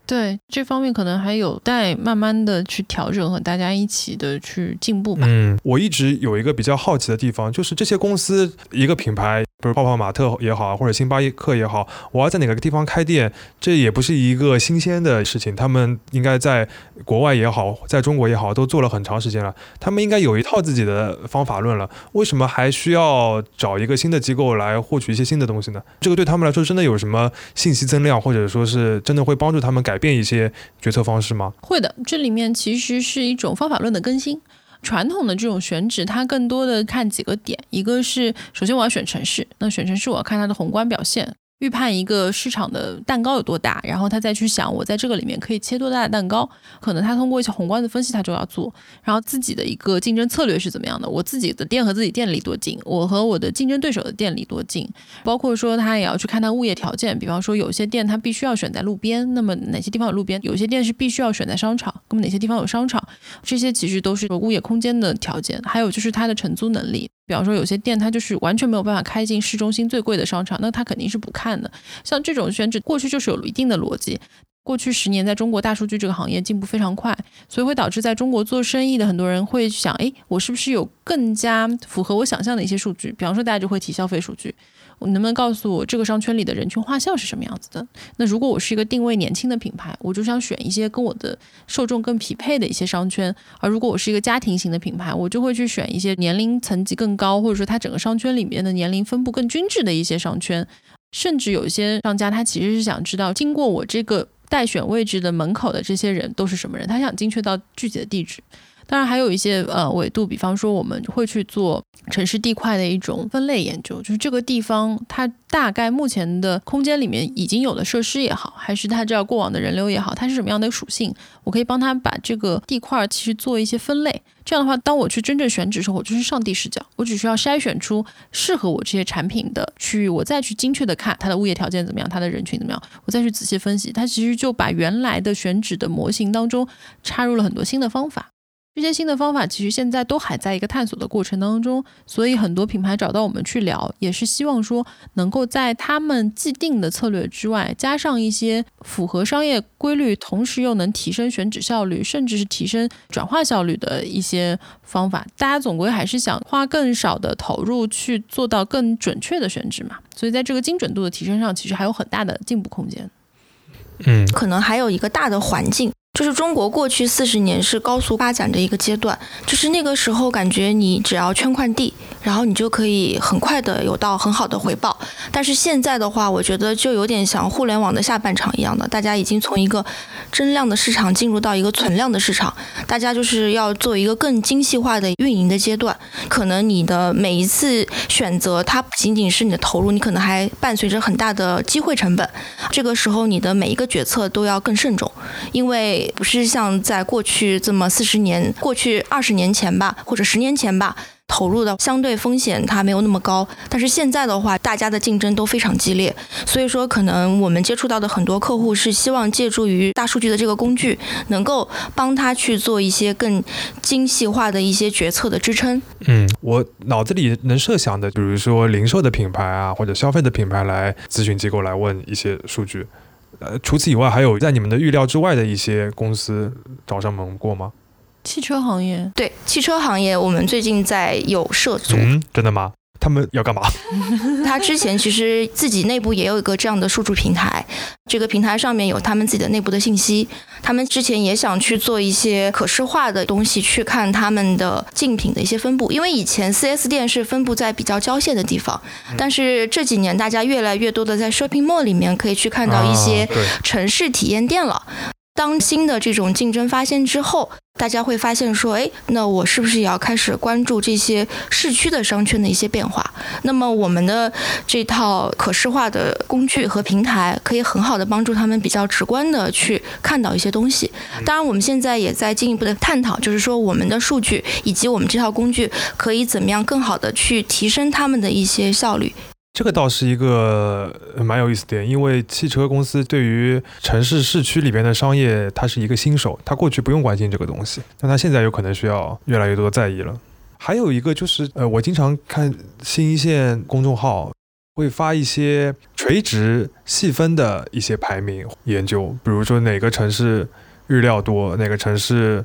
对这方面可能还有待慢慢的去调整和大家一起的去进步吧。嗯，我一直有一个比较好奇的地方，就是这些公司一个品牌，比如泡泡玛特也好，或者星巴克也好，我要在哪个地方开店，这也不是一个新鲜的事情。他们应该在国外也好，在中国也好，都做了很长时间了。他们应该有一套自己的方法论了。为什么还需要找一个新的机构来获取一些新的东西呢？这个对他们来说真的有什么信息增量，或者说是真的会帮助他们改？改变一些决策方式吗？会的，这里面其实是一种方法论的更新。传统的这种选址，它更多的看几个点，一个是首先我要选城市，那选城市我要看它的宏观表现。预判一个市场的蛋糕有多大，然后他再去想我在这个里面可以切多大的蛋糕。可能他通过一些宏观的分析，他就要做。然后自己的一个竞争策略是怎么样的？我自己的店和自己店离多近？我和我的竞争对手的店离多近？包括说他也要去看他物业条件。比方说有些店他必须要选在路边，那么哪些地方有路边？有些店是必须要选在商场，那么哪些地方有商场？这些其实都是物业空间的条件。还有就是它的承租能力。比方说，有些店它就是完全没有办法开进市中心最贵的商场，那它肯定是不看的。像这种选址，过去就是有一定的逻辑。过去十年，在中国大数据这个行业进步非常快，所以会导致在中国做生意的很多人会想：哎，我是不是有更加符合我想象的一些数据？比方说，大家就会提消费数据。你能不能告诉我这个商圈里的人群画像是什么样子的？那如果我是一个定位年轻的品牌，我就想选一些跟我的受众更匹配的一些商圈；而如果我是一个家庭型的品牌，我就会去选一些年龄层级更高，或者说它整个商圈里面的年龄分布更均质的一些商圈。甚至有一些商家，他其实是想知道经过我这个待选位置的门口的这些人都是什么人，他想精确到具体的地址。当然还有一些呃维度，比方说我们会去做城市地块的一种分类研究，就是这个地方它大概目前的空间里面已经有的设施也好，还是它这过往的人流也好，它是什么样的属性，我可以帮他把这个地块其实做一些分类。这样的话，当我去真正选址的时候，我就是上帝视角，我只需要筛选出适合我这些产品的区域，我再去精确的看它的物业条件怎么样，它的人群怎么样，我再去仔细分析，它其实就把原来的选址的模型当中插入了很多新的方法。这些新的方法其实现在都还在一个探索的过程当中，所以很多品牌找到我们去聊，也是希望说能够在他们既定的策略之外，加上一些符合商业规律，同时又能提升选址效率，甚至是提升转化效率的一些方法。大家总归还是想花更少的投入去做到更准确的选址嘛，所以在这个精准度的提升上，其实还有很大的进步空间。嗯，可能还有一个大的环境。就是中国过去四十年是高速发展的一个阶段，就是那个时候感觉你只要圈块地，然后你就可以很快的有到很好的回报。但是现在的话，我觉得就有点像互联网的下半场一样的，大家已经从一个增量的市场进入到一个存量的市场，大家就是要做一个更精细化的运营的阶段。可能你的每一次选择，它不仅仅是你的投入，你可能还伴随着很大的机会成本。这个时候，你的每一个决策都要更慎重，因为。不是像在过去这么四十年、过去二十年前吧，或者十年前吧，投入的相对风险它没有那么高。但是现在的话，大家的竞争都非常激烈，所以说可能我们接触到的很多客户是希望借助于大数据的这个工具，能够帮他去做一些更精细化的一些决策的支撑。嗯，我脑子里能设想的，比如说零售的品牌啊，或者消费的品牌来咨询机构来问一些数据。呃，除此以外，还有在你们的预料之外的一些公司找上门过吗？汽车行业，对汽车行业，我们最近在有涉足。嗯，真的吗？他们要干嘛？[LAUGHS] 他之前其实自己内部也有一个这样的数据平台，这个平台上面有他们自己的内部的信息。他们之前也想去做一些可视化的东西，去看他们的竞品的一些分布。因为以前 4S 店是分布在比较郊县的地方，但是这几年大家越来越多的在 shopping mall 里面可以去看到一些城市体验店了。当新的这种竞争发现之后，大家会发现说，哎，那我是不是也要开始关注这些市区的商圈的一些变化？那么我们的这套可视化的工具和平台，可以很好的帮助他们比较直观的去看到一些东西。当然，我们现在也在进一步的探讨，就是说我们的数据以及我们这套工具可以怎么样更好的去提升他们的一些效率。这个倒是一个蛮有意思的点，因为汽车公司对于城市市区里边的商业，它是一个新手，他过去不用关心这个东西，但他现在有可能需要越来越多的在意了。还有一个就是，呃，我经常看新一线公众号会发一些垂直细分的一些排名研究，比如说哪个城市日料多，哪个城市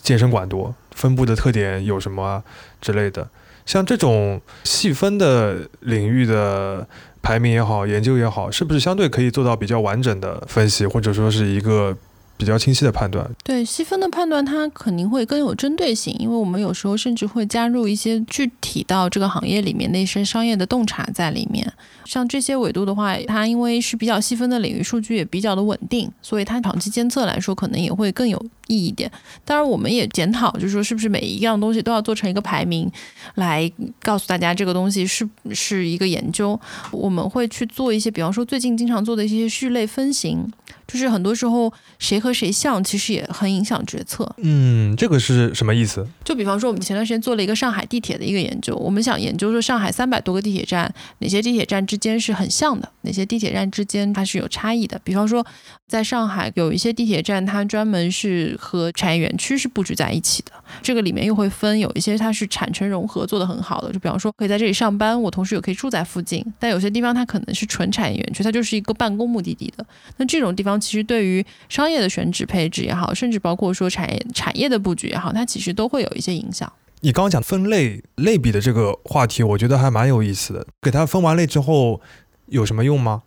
健身馆多，分布的特点有什么之类的。像这种细分的领域的排名也好，研究也好，是不是相对可以做到比较完整的分析，或者说是一个比较清晰的判断？对细分的判断，它肯定会更有针对性，因为我们有时候甚至会加入一些具体到这个行业里面的一些商业的洞察在里面。像这些维度的话，它因为是比较细分的领域，数据也比较的稳定，所以它长期监测来说，可能也会更有。意义点，当然我们也检讨，就是说是不是每一样东西都要做成一个排名，来告诉大家这个东西是是一个研究。我们会去做一些，比方说最近经常做的一些序类分型，就是很多时候谁和谁像，其实也很影响决策。嗯，这个是什么意思？就比方说我们前段时间做了一个上海地铁的一个研究，我们想研究说上海三百多个地铁站，哪些地铁站之间是很像的，哪些地铁站之间它是有差异的。比方说在上海有一些地铁站，它专门是和产业园区是布局在一起的，这个里面又会分有一些它是产城融合做得很好的，就比方说可以在这里上班，我同时也可以住在附近。但有些地方它可能是纯产业园区，它就是一个办公目的地的。那这种地方其实对于商业的选址配置也好，甚至包括说产业产业的布局也好，它其实都会有一些影响。你刚刚讲分类类比的这个话题，我觉得还蛮有意思的。给它分完类之后有什么用吗？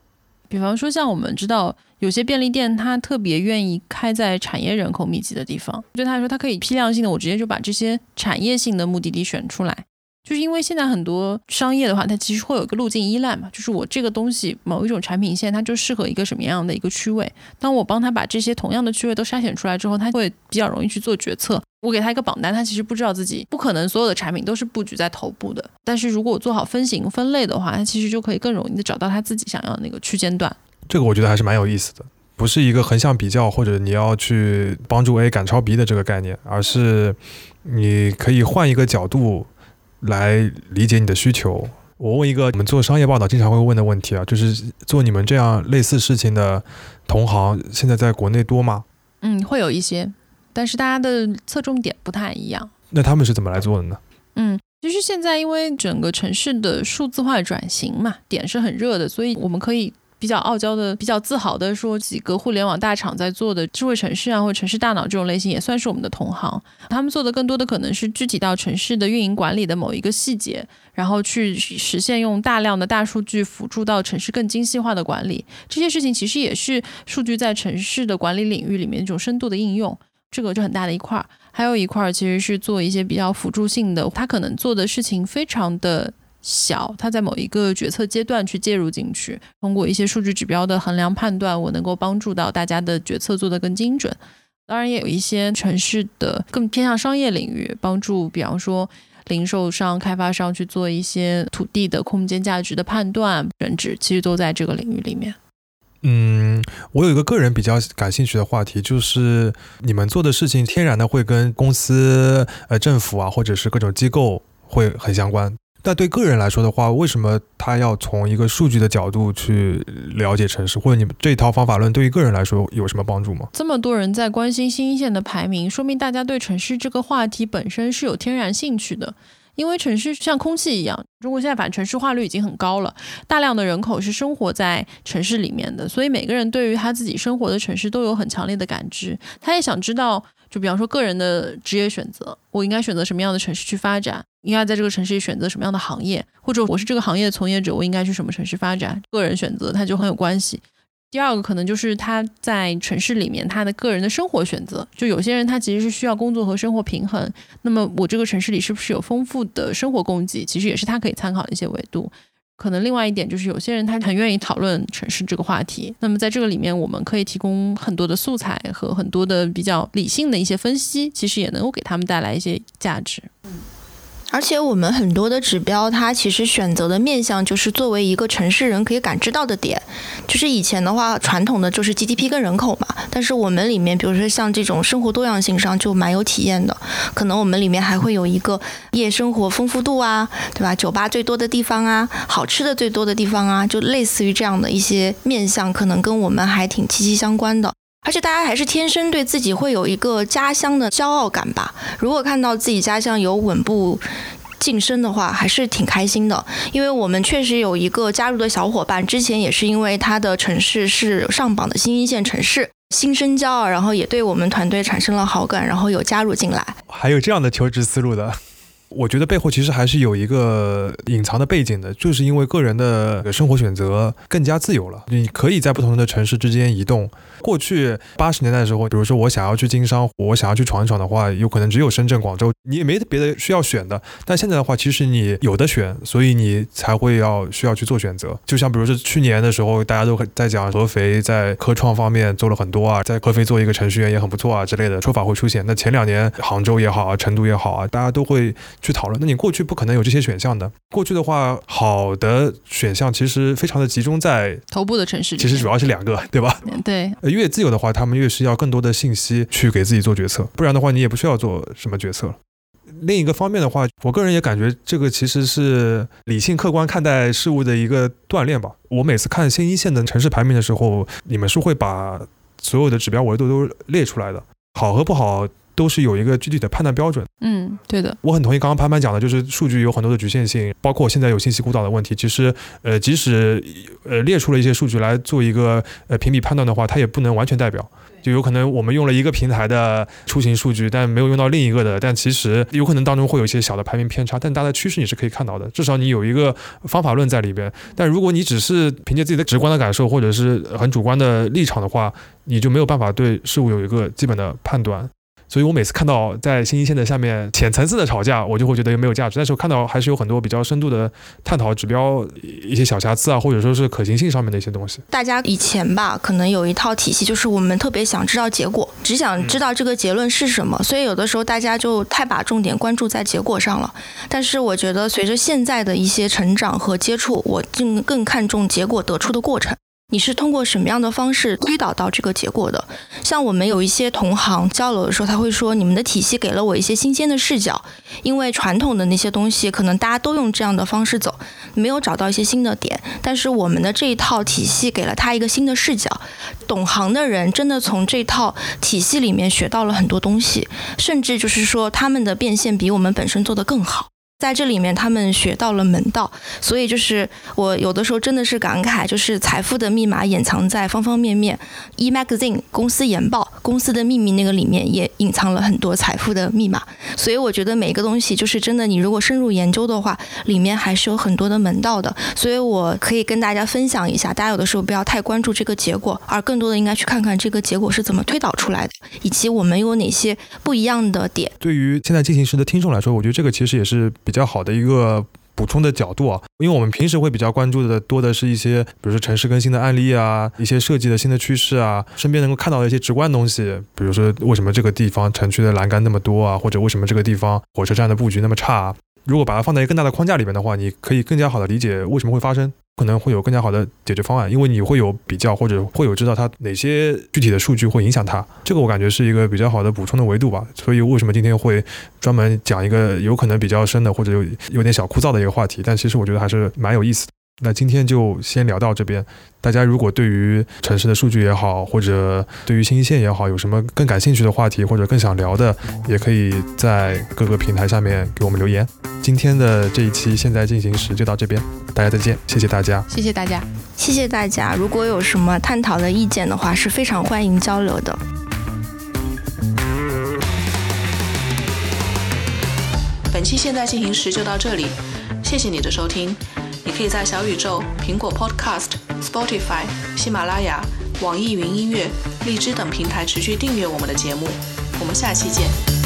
比方说像我们知道。有些便利店，它特别愿意开在产业人口密集的地方。对他来说，它可以批量性的，我直接就把这些产业性的目的地选出来。就是因为现在很多商业的话，它其实会有一个路径依赖嘛。就是我这个东西某一种产品线，它就适合一个什么样的一个区位。当我帮他把这些同样的区位都筛选出来之后，他会比较容易去做决策。我给他一个榜单，他其实不知道自己不可能所有的产品都是布局在头部的。但是如果我做好分型分类的话，他其实就可以更容易的找到他自己想要的那个区间段。这个我觉得还是蛮有意思的，不是一个横向比较或者你要去帮助 A 赶超 B 的这个概念，而是你可以换一个角度来理解你的需求。我问一个我们做商业报道经常会问的问题啊，就是做你们这样类似事情的同行，现在在国内多吗？嗯，会有一些，但是大家的侧重点不太一样。那他们是怎么来做的呢？嗯，其实现在因为整个城市的数字化转型嘛，点是很热的，所以我们可以。比较傲娇的、比较自豪的说，几个互联网大厂在做的智慧城市啊，或者城市大脑这种类型，也算是我们的同行。他们做的更多的可能是具体到城市的运营管理的某一个细节，然后去实现用大量的大数据辅助到城市更精细化的管理。这些事情其实也是数据在城市的管理领域里面一种深度的应用，这个就很大的一块儿。还有一块儿其实是做一些比较辅助性的，他可能做的事情非常的。小，他在某一个决策阶段去介入进去，通过一些数据指标的衡量判断，我能够帮助到大家的决策做得更精准。当然，也有一些城市的更偏向商业领域，帮助比方说零售商、开发商去做一些土地的空间价值的判断、选址，其实都在这个领域里面。嗯，我有一个个人比较感兴趣的话题，就是你们做的事情天然的会跟公司、呃政府啊，或者是各种机构会很相关。但对个人来说的话，为什么他要从一个数据的角度去了解城市？或者你们这套方法论对于个人来说有什么帮助吗？这么多人在关心新一线的排名，说明大家对城市这个话题本身是有天然兴趣的。因为城市像空气一样，中国现在反正城市化率已经很高了，大量的人口是生活在城市里面的，所以每个人对于他自己生活的城市都有很强烈的感知。他也想知道就比方说个人的职业选择，我应该选择什么样的城市去发展，应该在这个城市选择什么样的行业，或者我是这个行业的从业者，我应该去什么城市发展，个人选择它就很有关系。第二个可能就是他在城市里面他的个人的生活选择，就有些人他其实是需要工作和生活平衡，那么我这个城市里是不是有丰富的生活供给，其实也是他可以参考的一些维度。可能另外一点就是有些人他很愿意讨论城市这个话题，那么在这个里面我们可以提供很多的素材和很多的比较理性的一些分析，其实也能够给他们带来一些价值。嗯而且我们很多的指标，它其实选择的面向就是作为一个城市人可以感知到的点。就是以前的话，传统的就是 GDP 跟人口嘛，但是我们里面，比如说像这种生活多样性上就蛮有体验的。可能我们里面还会有一个夜生活丰富度啊，对吧？酒吧最多的地方啊，好吃的最多的地方啊，就类似于这样的一些面向，可能跟我们还挺息息相关的。而且大家还是天生对自己会有一个家乡的骄傲感吧。如果看到自己家乡有稳步晋升的话，还是挺开心的。因为我们确实有一个加入的小伙伴，之前也是因为他的城市是上榜的新一线城市，心生骄傲，然后也对我们团队产生了好感，然后有加入进来。还有这样的求职思路的。我觉得背后其实还是有一个隐藏的背景的，就是因为个人的生活选择更加自由了，你可以在不同的城市之间移动。过去八十年代的时候，比如说我想要去经商，我想要去闯一闯的话，有可能只有深圳、广州，你也没别的需要选的。但现在的话，其实你有的选，所以你才会要需要去做选择。就像比如说去年的时候，大家都在讲合肥在科创方面做了很多啊，在合肥做一个程序员也很不错啊之类的说法会出现。那前两年杭州也好啊，成都也好啊，大家都会。去讨论，那你过去不可能有这些选项的。过去的话，好的选项其实非常的集中在头部的城市，其实主要是两个，对吧？对。越自由的话，他们越需要更多的信息去给自己做决策，不然的话，你也不需要做什么决策。另一个方面的话，我个人也感觉这个其实是理性客观看待事物的一个锻炼吧。我每次看新一线的城市排名的时候，你们是会把所有的指标维度都列出来的，好和不好。都是有一个具体的判断标准。嗯，对的，我很同意刚刚潘潘讲的，就是数据有很多的局限性，包括现在有信息孤岛的问题。其实，呃，即使呃列出了一些数据来做一个呃评比判断的话，它也不能完全代表。就有可能我们用了一个平台的出行数据，但没有用到另一个的，但其实有可能当中会有一些小的排名偏差，但大的趋势你是可以看到的。至少你有一个方法论在里边。但如果你只是凭借自己的直观的感受或者是很主观的立场的话，你就没有办法对事物有一个基本的判断。所以我每次看到在新一线的下面浅层次的吵架，我就会觉得又没有价值。但是我看到还是有很多比较深度的探讨指标一些小瑕疵啊，或者说是可行性上面的一些东西。大家以前吧，可能有一套体系，就是我们特别想知道结果，只想知道这个结论是什么，所以有的时候大家就太把重点关注在结果上了。但是我觉得随着现在的一些成长和接触，我更更看重结果得出的过程。你是通过什么样的方式推导到这个结果的？像我们有一些同行交流的时候，他会说：“你们的体系给了我一些新鲜的视角，因为传统的那些东西可能大家都用这样的方式走，没有找到一些新的点。但是我们的这一套体系给了他一个新的视角，懂行的人真的从这套体系里面学到了很多东西，甚至就是说他们的变现比我们本身做得更好。”在这里面，他们学到了门道，所以就是我有的时候真的是感慨，就是财富的密码隐藏在方方面面。E Magazine 公司研报公司的秘密那个里面也隐藏了很多财富的密码，所以我觉得每个东西就是真的，你如果深入研究的话，里面还是有很多的门道的。所以我可以跟大家分享一下，大家有的时候不要太关注这个结果，而更多的应该去看看这个结果是怎么推导出来的，以及我们有哪些不一样的点。对于现在进行时的听众来说，我觉得这个其实也是。比较好的一个补充的角度啊，因为我们平时会比较关注的多的是一些，比如说城市更新的案例啊，一些设计的新的趋势啊，身边能够看到的一些直观东西，比如说为什么这个地方城区的栏杆那么多啊，或者为什么这个地方火车站的布局那么差。啊如果把它放在一个更大的框架里面的话，你可以更加好的理解为什么会发生，可能会有更加好的解决方案，因为你会有比较或者会有知道它哪些具体的数据会影响它。这个我感觉是一个比较好的补充的维度吧。所以为什么今天会专门讲一个有可能比较深的或者有有点小枯燥的一个话题，但其实我觉得还是蛮有意思的。那今天就先聊到这边。大家如果对于城市的数据也好，或者对于新一线也好，有什么更感兴趣的话题，或者更想聊的，也可以在各个平台上面给我们留言。今天的这一期现在进行时就到这边，大家再见，谢谢大家，谢谢大家，谢谢大家。如果有什么探讨的意见的话，是非常欢迎交流的。本期现在进行时就到这里，谢谢你的收听。也可以在小宇宙、苹果 Podcast、Spotify、喜马拉雅、网易云音乐、荔枝等平台持续订阅我们的节目。我们下期见。